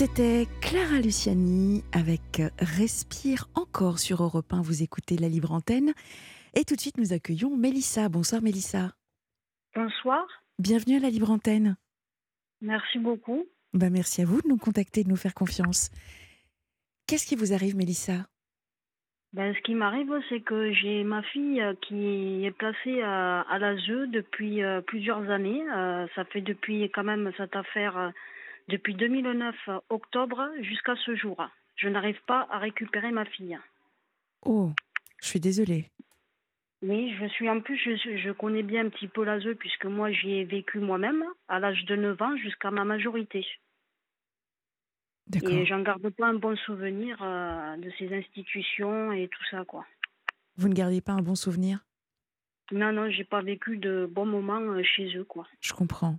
C'était Clara Luciani avec Respire encore sur Europe 1. Vous écoutez la libre antenne. Et tout de suite, nous accueillons Mélissa. Bonsoir Mélissa. Bonsoir. Bienvenue à la libre antenne. Merci beaucoup. Ben, merci à vous de nous contacter, de nous faire confiance. Qu'est-ce qui vous arrive, Mélissa? Ben, Ce qui m'arrive, c'est que j'ai ma fille euh, qui est placée à, à l'ASE depuis euh, plusieurs années. Euh, ça fait depuis quand même cette affaire depuis 2009 octobre jusqu'à ce jour. Je n'arrive pas à récupérer ma fille. Oh, je suis désolée. Oui, je suis en plus, je, je connais bien un petit peu l'ASE puisque moi j'y ai vécu moi-même à l'âge de 9 ans jusqu'à ma majorité. Et j'en garde pas un bon souvenir euh, de ces institutions et tout ça, quoi. Vous ne gardez pas un bon souvenir? Non, non, j'ai pas vécu de bons moments euh, chez eux, quoi. Je comprends.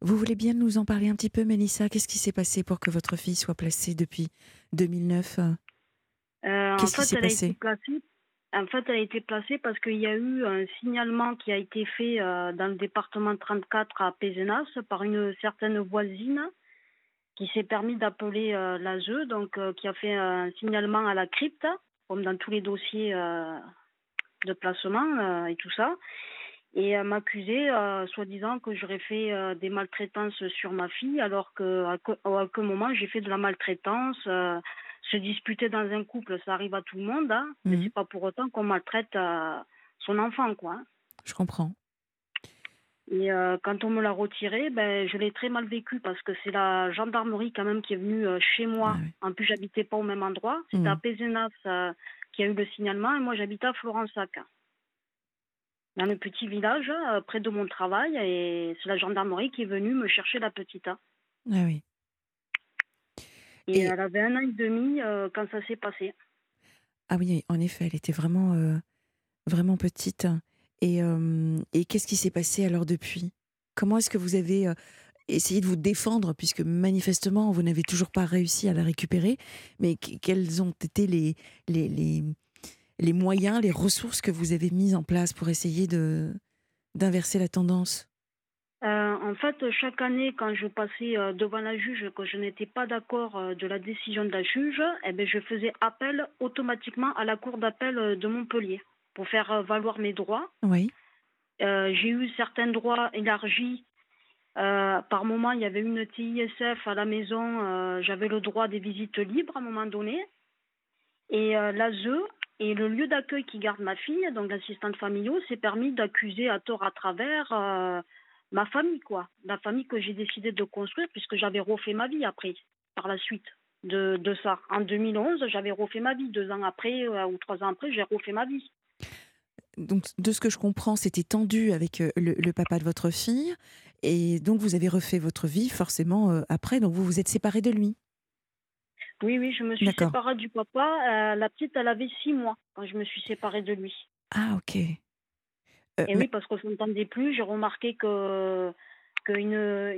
Vous voulez bien nous en parler un petit peu, Mélissa? Qu'est-ce qui s'est passé pour que votre fille soit placée depuis 2009 euh, Qu'est-ce qui s'est passé? En fait, elle a été placée parce qu'il y a eu un signalement qui a été fait dans le département 34 à Pézenas par une certaine voisine qui s'est permis d'appeler euh, l'ASE, donc euh, qui a fait un signalement à la crypte, comme dans tous les dossiers euh, de placement et tout ça, et m'accusait, soi-disant, que j'aurais fait des maltraitances sur ma fille, alors qu'à aucun moment j'ai fait de la maltraitance. se disputer dans un couple, ça arrive à tout le monde, hein, mais mhm. c'est pas pour autant qu'on maltraite son enfant, quoi. Hein. Je comprends. Et euh, quand on me l'a retiré, ben, je l'ai très mal vécu parce que c'est la gendarmerie quand même qui est venue euh, chez moi. Ah en plus, j'habitais pas au même endroit. C'était à mmh. Pézenas euh, qui a eu le signalement et moi, j'habitais à Florensac. Dans le petit village près de mon travail et c'est la gendarmerie qui est venue me chercher la petite. Ah oui. Et, elle avait un an et demi quand ça s'est passé. Ah oui, en effet, elle était vraiment, vraiment petite. Et, et qu'est-ce qui s'est passé alors depuis? Comment est-ce que vous avez essayé de vous défendre, puisque manifestement, vous n'avez toujours pas réussi à la récupérer, mais quels ont été les, les, les, les moyens, les ressources que vous avez mises en place pour essayer de, d'inverser la tendance? Euh, en fait, chaque année, quand je passais devant la juge, que je n'étais pas d'accord de la décision de la juge, eh ben, je faisais appel automatiquement à la cour d'appel de Montpellier pour faire euh, valoir mes droits. Oui. Euh, j'ai eu certains droits élargis. Euh, par moment, il y avait une TISF à la maison. J'avais le droit des visites libres à un moment donné. Et l'ASE et le lieu d'accueil qui garde ma fille, donc l'assistante familiale, s'est permis d'accuser à tort à travers ma famille, quoi. La famille que j'ai décidé de construire, puisque j'avais refait ma vie après, par la suite de, ça. En 2011, j'avais refait ma vie. Deux ans après ou trois ans après, j'ai refait ma vie donc, de ce que je comprends, c'était tendu avec euh, le, papa de votre fille. Et donc, vous avez refait votre vie forcément euh, après. Donc, vous vous êtes séparé de lui. Oui, oui, je me suis séparée du papa. Euh, la petite, elle avait six mois quand je me suis séparée de lui. Ah, ok. et oui, parce qu'on ne s'entendait plus. J'ai remarqué que qu'il ne,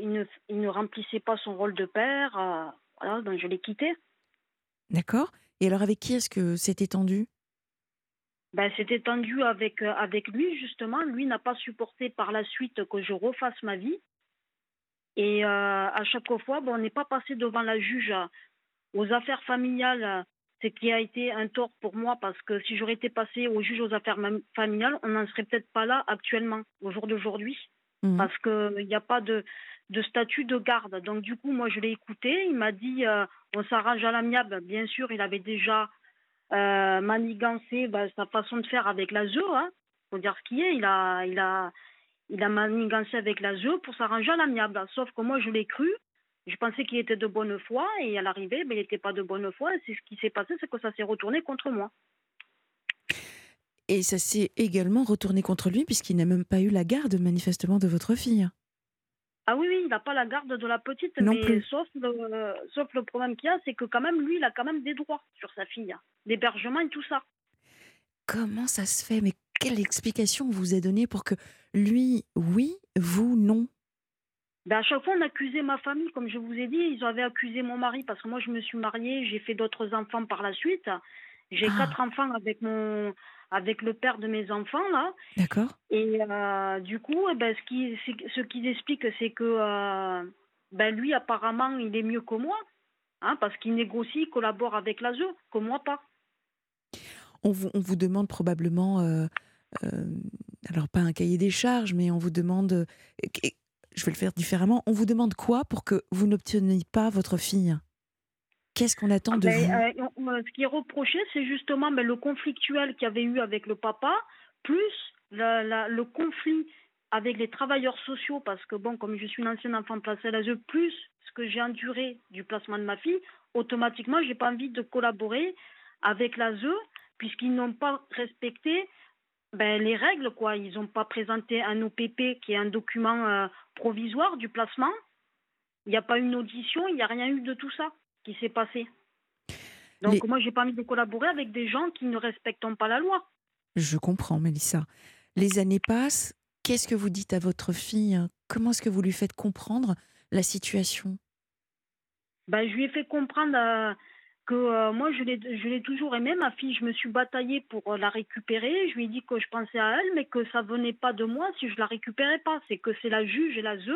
il ne, remplissait pas son rôle de père. voilà, donc je l'ai quitté. D'accord. Et alors, avec qui est-ce que c'était tendu ben, c'était tendu avec, euh, avec lui, justement. Lui n'a pas supporté par la suite que je refasse ma vie. Et euh, à chaque fois, bon, on n'est pas passé devant la juge euh, aux affaires familiales, ce qui a été un tort pour moi, parce que si j'aurais été passé au juge aux affaires familiales, on n'en serait peut-être pas là actuellement, au jour d'aujourd'hui. Mmh. Parce qu'il n'y a pas de, de statut de garde. Donc, du coup, moi, je l'ai écouté. Il m'a dit on s'arrange à l'amiable. Bien sûr, il avait déjà euh, manigancé bah, sa façon de faire avec la ZEU, hein, faut dire ce qui est, il a, il a, il a manigancé avec la ZEU pour s'arranger à l'amiable. Sauf que moi, je l'ai cru, je pensais qu'il était de bonne foi, et à l'arrivée, ben, il n'était pas de bonne foi, et c'est ce qui s'est passé, c'est que ça s'est retourné contre moi. Et ça s'est également retourné contre lui, puisqu'il n'a même pas eu la garde, manifestement, de votre fille. Ah oui, oui, il n'a pas la garde de la petite, non mais plus. Sauf, le, sauf le problème qu'il y a, c'est que quand même, lui, il a quand même des droits sur sa fille, l'hébergement et tout ça. Comment ça se fait? Mais quelle explication vous a donnée pour que lui, oui, vous, non? Ben à chaque fois, on accusait ma famille, comme je vous ai dit. Ils avaient accusé mon mari parce que moi, je me suis mariée, j'ai fait d'autres enfants par la suite. J'ai ah. quatre enfants avec mon, avec le père de mes enfants là. D'accord. Et euh, du coup, eh ben, ce qui ce qu'ils expliquent, c'est que euh, ben, lui apparemment il est mieux que moi. hein, parce qu'il négocie, il collabore avec l'ASE, que moi pas. On vous, on vous demande probablement, euh, alors pas un cahier des charges, mais on vous demande, je vais le faire différemment, on vous demande quoi pour que vous n'obteniez pas votre fille? Qu'est-ce qu'on attend de Ben, vous? euh, euh, ce qui est reproché, c'est justement ben, le conflictuel qu'il y avait eu avec le papa, plus la- la- le conflit avec les travailleurs sociaux, parce que bon, comme je suis une ancienne enfant placée à l'ASE, plus ce que j'ai enduré du placement de ma fille, automatiquement, j'ai pas envie de collaborer avec l'ASE, puisqu'ils n'ont pas respecté ben, les règles, quoi. Ils n'ont pas présenté un OPP, qui est un document euh, provisoire du placement. Il n'y a pas eu une audition, il n'y a rien eu de tout ça qui s'est passé. Donc Les- moi, j'ai pas envie de collaborer avec des gens qui ne respectent pas la loi. Je comprends, Mélissa. Les années passent. Qu'est-ce que vous dites à votre fille? Comment est-ce que vous lui faites comprendre la situation? Ben, je lui ai fait comprendre euh, que euh, moi, je l'ai, toujours aimée, ma fille. Je me suis bataillée pour euh, la récupérer. Je lui ai dit que je pensais à elle, mais que ça venait pas de moi si je la récupérais pas. C'est que c'est la juge et la ZE.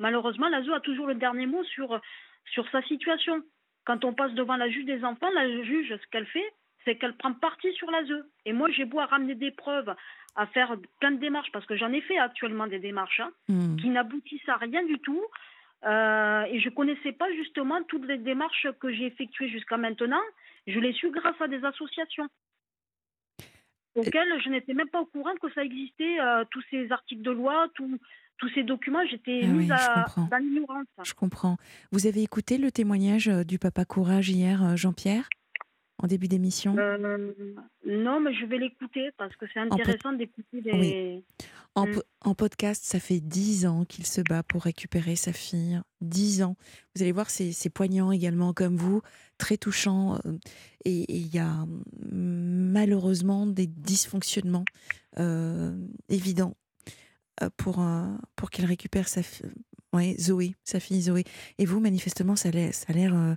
Malheureusement, la ZE a toujours le dernier mot sur, sur sa situation. Quand on passe devant la juge des enfants, la juge, ce qu'elle fait, c'est qu'elle prend parti sur la ZE. Et moi, j'ai beau à ramener des preuves, à faire plein de démarches, parce que j'en ai fait actuellement des démarches, hein, Hmm. qui n'aboutissent à rien du tout. Euh, et je connaissais pas justement toutes les démarches que j'ai effectuées jusqu'à maintenant. Je l'ai su grâce à des associations auxquelles je n'étais même pas au courant que ça existait, euh, tous ces articles de loi, tous tous ces documents, j'étais Ah mise à, dans l'ignorance. Je comprends. Vous avez écouté le témoignage euh, du papa Courage hier, Jean-Pierre, en début d'émission Euh, non, mais je vais l'écouter parce que c'est intéressant d'écouter les. en, mm. en podcast, ça fait dix ans qu'il se bat pour récupérer sa fille. Dix ans. Vous allez voir, c'est poignant également, comme vous, très touchant. euh, Et il y a mm, malheureusement des dysfonctionnements euh, évidents pour, pour qu'il récupère sa fille. Ouais, Zoé, sa fille Zoé. Et vous, manifestement, ça a l'air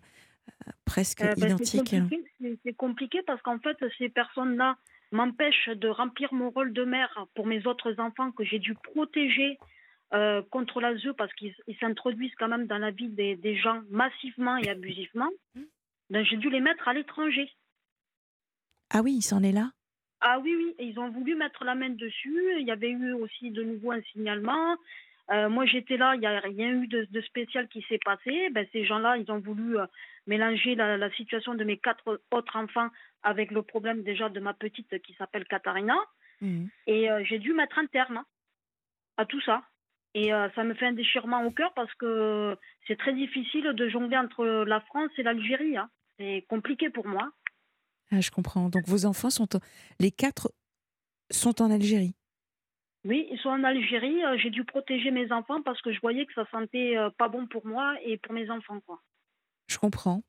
presque Euh, ben, c'est identique. compliqué, c'est- c'est compliqué parce qu'en fait, ces personnes-là m'empêchent de remplir mon rôle de mère pour mes autres enfants que j'ai dû protéger euh, contre la ZE parce qu'ils ils s'introduisent quand même dans la vie des, des gens massivement et abusivement. Donc j'ai dû les mettre à l'étranger. Ah oui, il s'en est là? Ah oui, oui, et ils ont voulu mettre la main dessus. Il y avait eu aussi de nouveau un signalement. Euh, moi, j'étais là, il n'y a rien eu de, de spécial qui s'est passé. Ben, ces gens-là, ils ont voulu euh, mélanger la, la situation de mes quatre autres enfants avec le problème déjà de ma petite qui s'appelle Katharina. Mhm. Et euh, j'ai dû mettre un terme à tout ça. Et ça me fait un déchirement au cœur parce que c'est très difficile de jongler entre la France et l'Algérie. hein. C'est compliqué pour moi. Ah, je comprends. Donc vos enfants sont. Les quatre sont en Algérie? Oui, ils sont en Algérie. Euh, J'ai dû protéger mes enfants parce que je voyais que ça sentait euh, pas bon pour moi et pour mes enfants. Quoi. Je comprends.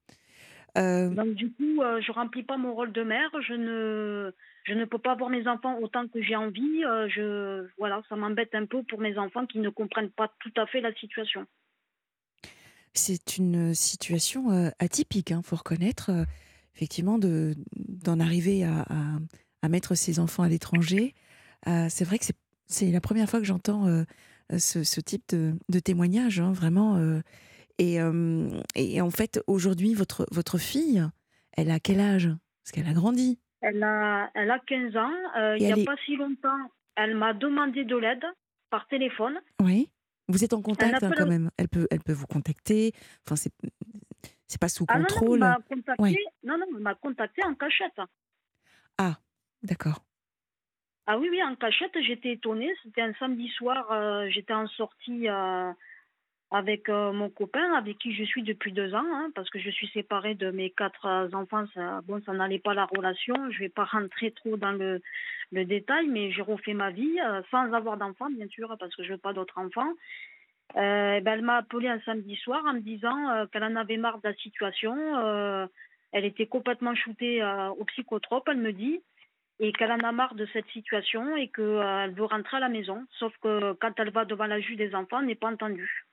Euh, Donc du coup, euh, je remplis pas mon rôle de mère. Je ne, je ne peux pas voir mes enfants autant que j'ai envie. Euh, je, voilà, ça m'embête un peu pour mes enfants qui ne comprennent pas tout à fait la situation. c'est une situation atypique, il faut reconnaître, effectivement, de- d'en arriver à, à- à mettre ses enfants à l'étranger. C'est vrai que c'est- c'est la première fois que j'entends euh, ce, ce type de, de témoignage, hein, vraiment. euh, et, euh, et en fait, aujourd'hui, votre, votre fille, elle a quel âge? Parce qu'elle a grandi. Elle a, elle a 15 ans. Euh, il n'y a est- pas si longtemps, elle m'a demandé de l'aide par téléphone. Oui. Vous êtes en contact hein, quand même. Elle peut, elle peut vous contacter. Enfin, c'est c'est pas sous Ah non, non, elle contrôle. m'a contacté. Ouais. Non, non, elle m'a contacté en cachette. D'accord. Ah oui, oui, en cachette, j'étais étonnée. C'était un samedi soir, euh, j'étais en sortie euh, avec euh, mon copain, avec qui je suis depuis deux ans, hein, parce que je suis séparée de mes quatre enfants. Bon, ça n'allait pas la relation. Je vais pas rentrer trop dans le, le détail, mais j'ai refait ma vie sans avoir d'enfants, bien sûr, parce que je veux pas d'autres enfants. Eh ben, elle m'a appelé un samedi soir en me disant qu'elle en avait marre de la situation. elle était complètement shootée au psychotrope, elle me dit et qu'elle en a marre de cette situation et qu'elle veut rentrer à la maison. Sauf que quand elle va devant la juge des enfants, elle n'est pas entendue.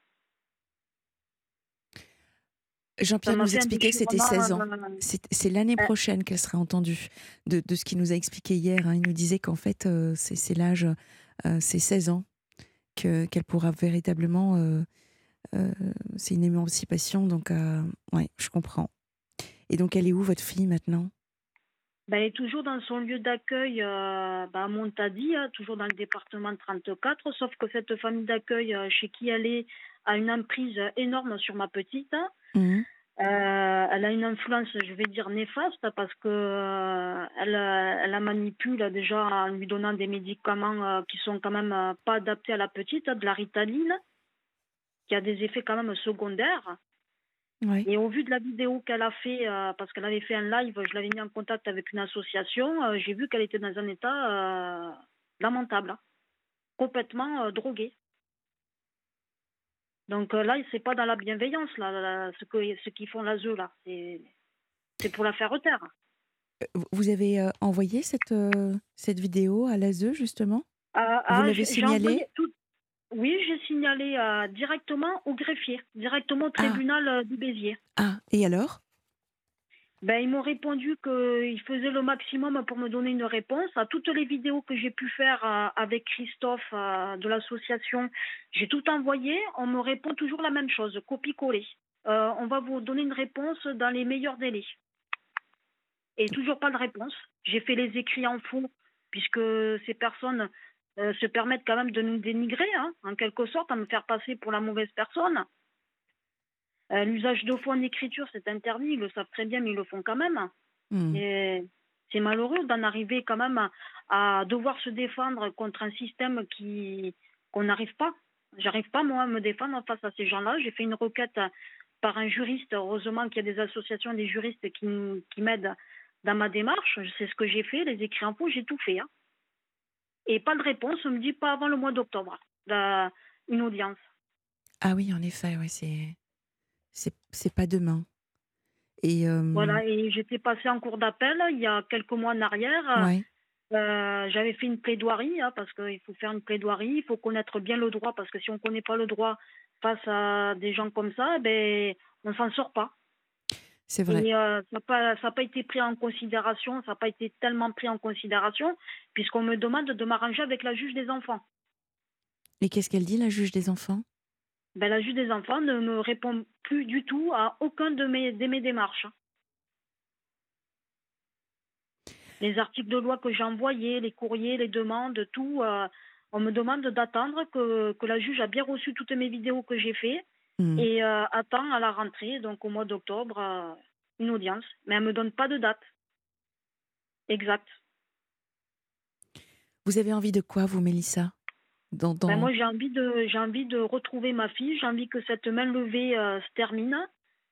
Jean-Pierre nous expliquait que c'était 16 ans. euh, C'est l'année Euh. prochaine qu'elle sera entendue, de, de ce qu'il nous a expliqué hier. hein. Il nous disait qu'en fait, euh, c'est l'âge, euh, c'est 16 ans que- qu'elle pourra véritablement euh, euh, c'est une émancipation, donc euh, ouais, je comprends. Et donc, elle est où votre fille maintenant? Ben, elle est toujours dans son lieu d'accueil euh, ben, à Montadi, hein, toujours dans le département 34, sauf que cette famille d'accueil euh, chez qui elle est a une emprise énorme sur ma petite. hein. Mhm. Euh, elle a une influence, je vais dire, néfaste parce que elle, elle la manipule déjà en lui donnant des médicaments qui sont quand même pas adaptés à la petite, hein, de la ritaline, qui a des effets quand même secondaires. Et au vu de la vidéo qu'elle a fait, euh, parce qu'elle avait fait un live, je l'avais mis en contact avec une association, euh, j'ai vu qu'elle était dans un état euh, lamentable, hein. complètement droguée. Donc là, c'est pas dans la bienveillance, là, là, ce que ce qu'ils font l'ASE, là. C'est pour la faire taire. Vous- avez envoyé cette, cette vidéo à l'ASE, justement? Ah, Vous ah, l'avez j'ai- j'ai signalé envoyé tout- Oui, j'ai signalé euh, directement au greffier, directement au tribunal euh, du Béziers. Ah, et alors? Ben, ils m'ont répondu qu'ils faisaient le maximum pour me donner une réponse. À toutes les vidéos que j'ai pu faire euh, avec Christophe euh, de l'association, j'ai tout envoyé. On me répond toujours la même chose, copie-coller. Euh, on va vous donner une réponse dans les meilleurs délais. Et toujours pas de réponse. J'ai fait les écrits en faux, puisque ces personnes euh, se permettent quand même de nous dénigrer, hein, en quelque sorte, à me faire passer pour la mauvaise personne. Euh, L'usage de faux en écriture, c'est interdit, ils le savent très bien, mais ils le font quand même. Hmm. Et c'est malheureux d'en arriver quand même à, à devoir se défendre contre un système qui qu'on n'arrive pas. J'arrive pas moi à me défendre face à ces gens-là. J'ai fait une requête par un juriste. Heureusement qu'il y a des associations, des juristes qui, qui m'aident dans ma démarche. C'est ce que j'ai fait, les écrits en faux, j'ai tout fait. hein. Et pas de réponse. On me dit pas avant le mois d'octobre. Une audience. Ah oui, en effet, ouais, c'est c'est c'est pas demain. Et euh, Voilà. Et j'étais passée en cours d'appel il y a quelques mois en arrière. ouais. Euh, j'avais fait une plaidoirie, hein, parce qu'il faut faire une plaidoirie, il faut connaître bien le droit, parce que si on ne connaît pas le droit face à des gens comme ça, ben, on ne s'en sort pas. C'est vrai. Et euh, ça n'a pas, été pris en considération, ça n'a pas été tellement pris en considération, puisqu'on me demande de m'arranger avec la juge des enfants. Et qu'est-ce qu'elle dit, la juge des enfants? Ben, la juge des enfants ne me répond plus du tout à aucun de mes, de mes démarches. Les articles de loi que j'ai envoyés, les courriers, les demandes, tout, euh, on me demande d'attendre que, que la juge a bien reçu toutes mes vidéos que j'ai faites Hmm. et euh, attend à la rentrée, donc au mois d'octobre, euh, une audience. Mais elle ne me donne pas de date exacte. Vous avez envie de quoi, vous, Mélissa? Dans, dans... Ben, moi, j'ai envie de, j'ai envie de retrouver ma fille. J'ai envie que cette main levée euh, se termine,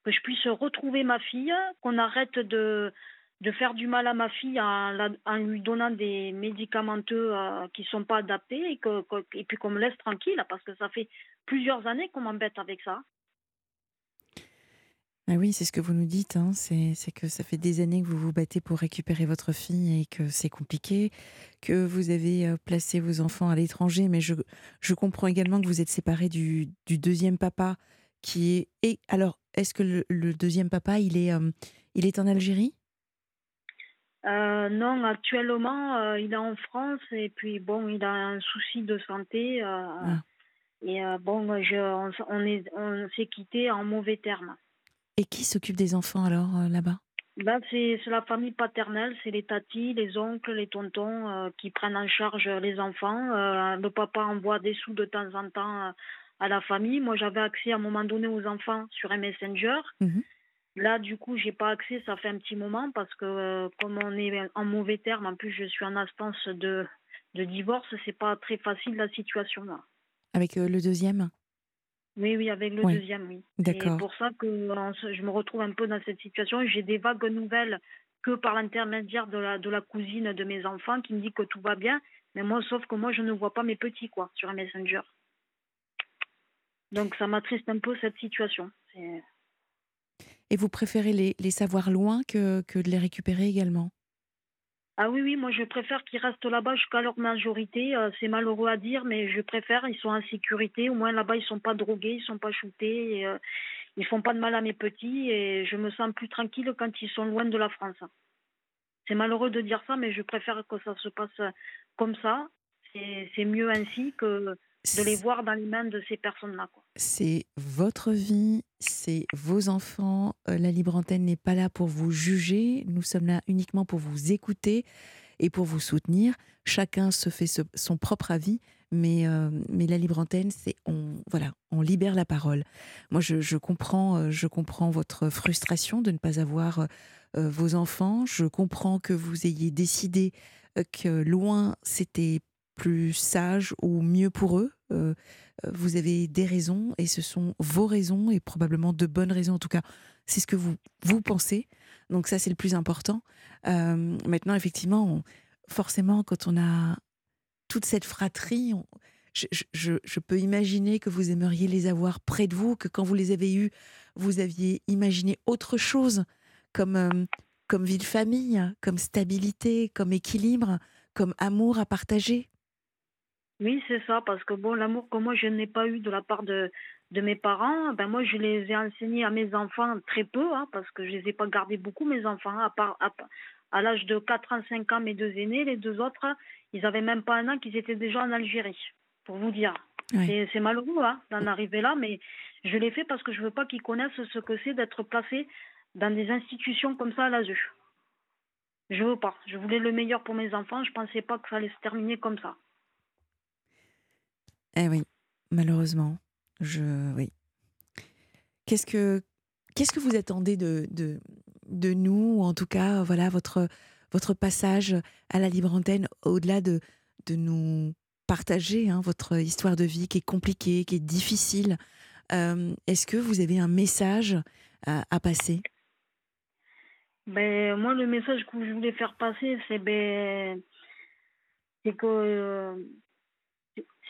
que je puisse retrouver ma fille, qu'on arrête de, de faire du mal à ma fille en, la- en lui donnant des médicamenteux euh, qui sont pas adaptés et que, que- et puis qu'on me laisse tranquille parce que ça fait plusieurs années qu'on m'embête avec ça. Ah oui, c'est ce que vous nous dites. Hein. C'est que ça fait des années que vous vous battez pour récupérer votre fille et que c'est compliqué, que vous avez euh, placé vos enfants à l'étranger. Mais je, je comprends également que vous êtes séparés du, du deuxième papa qui est. Et alors, est-ce que le, le deuxième papa, il est, euh, il est en Algérie? Euh, non, actuellement, euh, il est en France et puis bon, il a un souci de santé. Ah. Et euh, bon, je, on, s- on est, on s'est quitté en mauvais termes. Et qui s'occupe des enfants alors euh, là-bas? Là, c'est la famille paternelle, c'est les tatis, les oncles, les tontons euh, qui prennent en charge les enfants. Euh, le papa envoie des sous de temps en temps à la famille. Moi, j'avais accès à un moment donné aux enfants sur un messenger. Mhm. Là, du coup, j'ai pas accès, ça fait un petit moment parce que euh, comme on est en mauvais terme, en plus je suis en instance de, de divorce, c'est pas très facile la situation là. Avec euh, le deuxième Oui, oui, avec le Oui, deuxième, oui. d'accord. C'est pour ça que je me retrouve un peu dans cette situation. J'ai des vagues nouvelles que par l'intermédiaire de la, de la cousine de mes enfants qui me dit que tout va bien. Mais moi, sauf que moi, je ne vois pas mes petits, quoi, sur un messenger. Donc, ça m'attriste un peu cette situation. Et vous préférez les, les savoir loin que, que de les récupérer également? Ah oui, oui, moi, je préfère qu'ils restent là-bas jusqu'à leur majorité. Euh, c'est malheureux à dire, mais je préfère. Ils sont en sécurité. Au moins, là-bas, ils sont pas drogués, ils sont pas shootés. Et, euh, ils font pas de mal à mes petits. Et je me sens plus tranquille quand ils sont loin de la France. C'est malheureux de dire ça, mais je préfère que ça se passe comme ça. C'est mieux ainsi que, de les voir dans les mains de ces personnes-là. C'est votre vie, c'est vos enfants. Euh, la libre antenne n'est pas là pour vous juger. Nous sommes là uniquement pour vous écouter et pour vous soutenir. Chacun se fait son propre avis, mais, euh, mais la libre antenne, c'est on voilà, on libère la parole. Moi, je, comprends, euh, je comprends votre frustration de ne pas avoir vos enfants. Je comprends que vous ayez décidé que loin c'était plus sage ou mieux pour eux. Euh, euh, vous avez des raisons et ce sont vos raisons et probablement de bonnes raisons. En tout cas, c'est ce que vous, vous pensez. Donc ça, c'est le plus important. Euh, maintenant, effectivement, forcément, quand on a toute cette fratrie, je, je, peux imaginer que vous aimeriez les avoir près de vous, que quand vous les avez eus, vous aviez imaginé autre chose comme, comme vie de famille, comme stabilité, comme équilibre, comme amour à partager. Oui, c'est ça, parce que bon, l'amour que moi je n'ai pas eu de la part de, de mes parents, ben moi je les ai enseignés à mes enfants très peu, hein, parce que je les ai pas gardés beaucoup, mes enfants, à part à, l'âge de 4 ans, 5 ans, mes deux aînés, les deux autres, ils avaient même pas un an qu'ils étaient déjà en Algérie, pour vous dire. C'est malheureux hein, d'en arriver là, mais je l'ai fait parce que je veux pas qu'ils connaissent ce que c'est d'être placé dans des institutions comme ça à l'ASU. Je veux pas. Je voulais le meilleur pour mes enfants. Je pensais pas que ça allait se terminer comme ça. Eh oui, malheureusement. Je, oui. Qu'est-ce que, qu'est-ce que vous attendez de, de, de nous, ou en tout cas, voilà, votre, votre passage à la libre antenne, au-delà de, de nous partager hein, votre histoire de vie qui est compliquée, qui est difficile. Euh, est-ce que vous avez un message à, passer? Ben, Moi, le message que je voulais faire passer, c'est ben, que euh,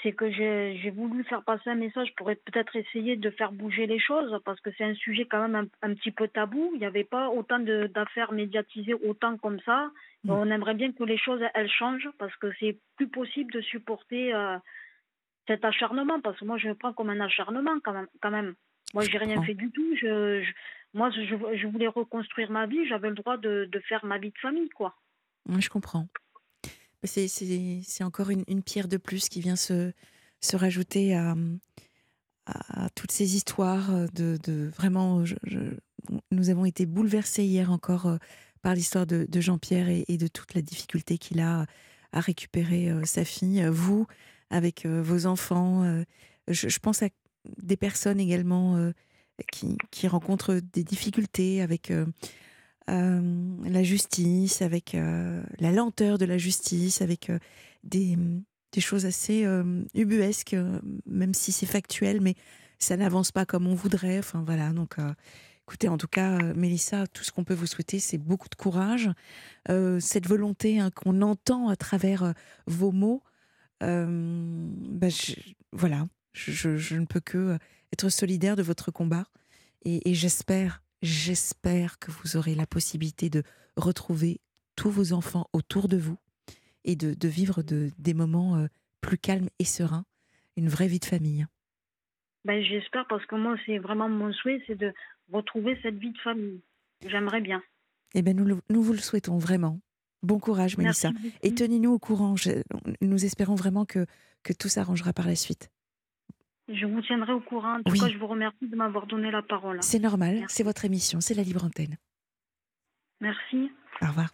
c'est que j'ai voulu faire passer un message pour peut-être essayer de faire bouger les choses parce que c'est un sujet quand même un, petit peu tabou. Il n'y avait pas autant d'affaires médiatisées autant comme ça. Mm. On aimerait bien que les choses elles changent parce que c'est plus possible de supporter euh, cet acharnement parce que moi je le prends comme un acharnement quand même. Quand même. Moi j'ai rien fait du tout. Je, moi je, je, voulais reconstruire ma vie. J'avais le droit de, de, faire ma vie de famille quoi. je comprends. C'est encore une, pierre de plus qui vient se, rajouter à, toutes ces histoires de, de vraiment. nous avons été bouleversés hier encore euh, par l'histoire de, Jean-Pierre et, de toute la difficulté qu'il a à récupérer euh, sa fille. Vous, avec euh, vos enfants, je, pense à des personnes également qui, rencontrent des difficultés avec euh, la justice, avec euh, la lenteur de la justice, avec euh, des, choses assez ubuesques, même si c'est factuel, mais ça n'avance pas comme on voudrait. Enfin voilà, donc écoutez, en tout cas, Mélissa, tout ce qu'on peut vous souhaiter, c'est beaucoup de courage, cette volonté hein, qu'on entend à travers vos mots. Bah, voilà, je, je, ne peux que être solidaire de votre combat et j'espère J'espère que vous aurez la possibilité de retrouver tous vos enfants autour de vous et de, vivre de, des moments euh, plus calmes et sereins, une vraie vie de famille. Ben, J'espère parce que moi, c'est vraiment mon souhait, c'est de retrouver cette vie de famille. J'aimerais bien. Eh bien, nous, nous vous le souhaitons vraiment. Bon courage, Mélissa. Et tenez-nous au courant. nous espérons vraiment que, que tout s'arrangera par la suite. Je vous tiendrai au courant. En tout cas, je vous remercie de m'avoir donné la parole. C'est normal, c'est votre émission, c'est la libre antenne. Merci. Au revoir.